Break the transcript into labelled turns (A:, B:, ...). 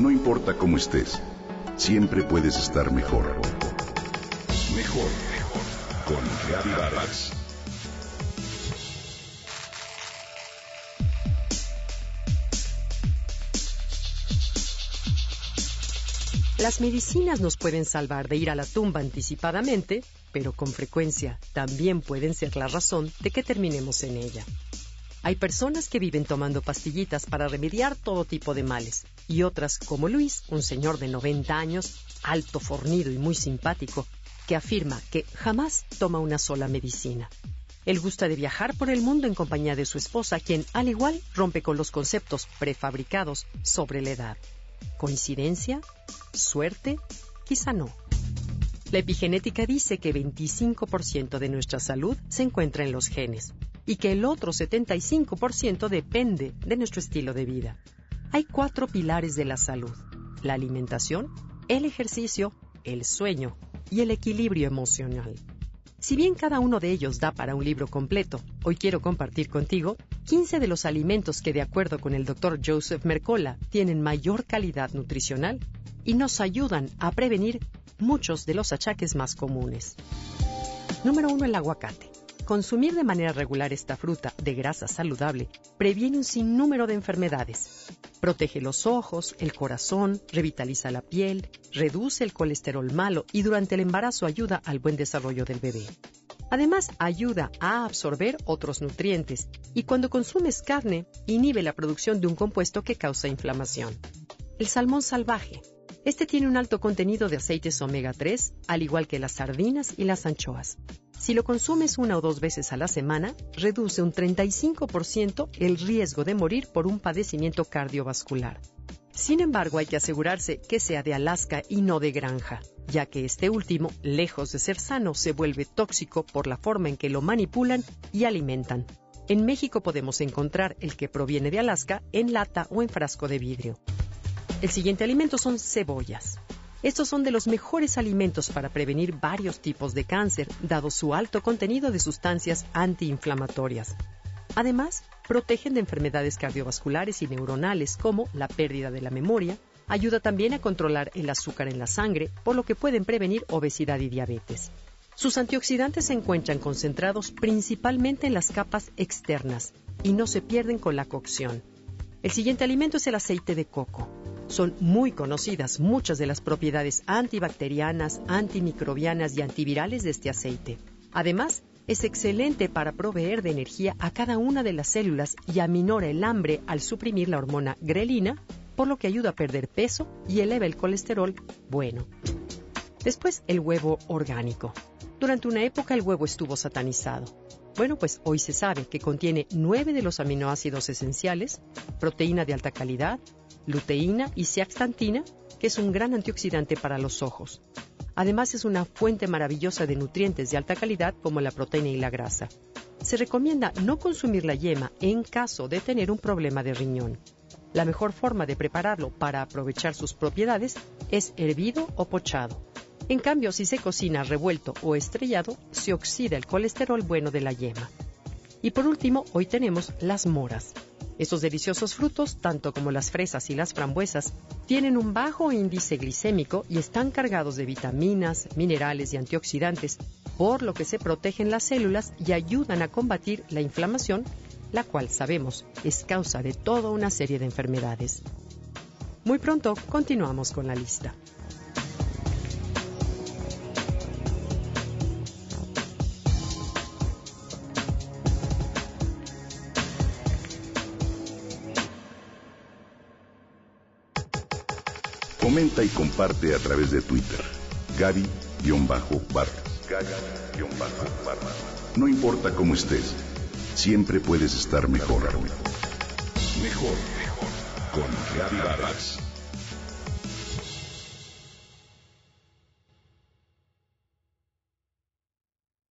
A: No importa cómo estés, siempre puedes estar mejor. Mejor, mejor. Con Vargas.
B: Las medicinas nos pueden salvar de ir a la tumba anticipadamente, pero con frecuencia también pueden ser la razón de que terminemos en ella. Hay personas que viven tomando pastillitas para remediar todo tipo de males, y otras, como Luis, un señor de 90 años, alto, fornido y muy simpático, que afirma que jamás toma una sola medicina. Él gusta de viajar por el mundo en compañía de su esposa, quien, al igual, rompe con los conceptos prefabricados sobre la edad. ¿Coincidencia? ¿Suerte? Quizá no. La epigenética dice que 25% de nuestra salud se encuentra en los genes y que el otro 75% depende de nuestro estilo de vida. Hay cuatro pilares de la salud. La alimentación, el ejercicio, el sueño y el equilibrio emocional. Si bien cada uno de ellos da para un libro completo, hoy quiero compartir contigo 15 de los alimentos que de acuerdo con el doctor Joseph Mercola tienen mayor calidad nutricional y nos ayudan a prevenir muchos de los achaques más comunes. Número 1. El aguacate. Consumir de manera regular esta fruta de grasa saludable previene un sinnúmero de enfermedades. Protege los ojos, el corazón, revitaliza la piel, reduce el colesterol malo y durante el embarazo ayuda al buen desarrollo del bebé. Además, ayuda a absorber otros nutrientes y cuando consumes carne, inhibe la producción de un compuesto que causa inflamación. El salmón salvaje este tiene un alto contenido de aceites omega 3, al igual que las sardinas y las anchoas. Si lo consumes una o dos veces a la semana, reduce un 35% el riesgo de morir por un padecimiento cardiovascular. Sin embargo, hay que asegurarse que sea de Alaska y no de granja, ya que este último, lejos de ser sano, se vuelve tóxico por la forma en que lo manipulan y alimentan. En México podemos encontrar el que proviene de Alaska en lata o en frasco de vidrio. El siguiente alimento son cebollas. Estos son de los mejores alimentos para prevenir varios tipos de cáncer, dado su alto contenido de sustancias antiinflamatorias. Además, protegen de enfermedades cardiovasculares y neuronales como la pérdida de la memoria, ayuda también a controlar el azúcar en la sangre, por lo que pueden prevenir obesidad y diabetes. Sus antioxidantes se encuentran concentrados principalmente en las capas externas y no se pierden con la cocción. El siguiente alimento es el aceite de coco. Son muy conocidas muchas de las propiedades antibacterianas, antimicrobianas y antivirales de este aceite. Además, es excelente para proveer de energía a cada una de las células y aminora el hambre al suprimir la hormona grelina, por lo que ayuda a perder peso y eleva el colesterol bueno. Después, el huevo orgánico. Durante una época el huevo estuvo satanizado. Bueno, pues hoy se sabe que contiene nueve de los aminoácidos esenciales, proteína de alta calidad, luteína y zeaxantina, que es un gran antioxidante para los ojos. Además es una fuente maravillosa de nutrientes de alta calidad como la proteína y la grasa. Se recomienda no consumir la yema en caso de tener un problema de riñón. La mejor forma de prepararlo para aprovechar sus propiedades es hervido o pochado. En cambio, si se cocina revuelto o estrellado, se oxida el colesterol bueno de la yema. Y por último, hoy tenemos las moras. Estos deliciosos frutos, tanto como las fresas y las frambuesas, tienen un bajo índice glicémico y están cargados de vitaminas, minerales y antioxidantes, por lo que se protegen las células y ayudan a combatir la inflamación, la cual sabemos es causa de toda una serie de enfermedades. Muy pronto continuamos con la lista.
A: Comenta y comparte a través de Twitter. Gaby-Vargas. No importa cómo estés, siempre puedes estar mejor. Mejor, mejor. Con Gaby Vargas.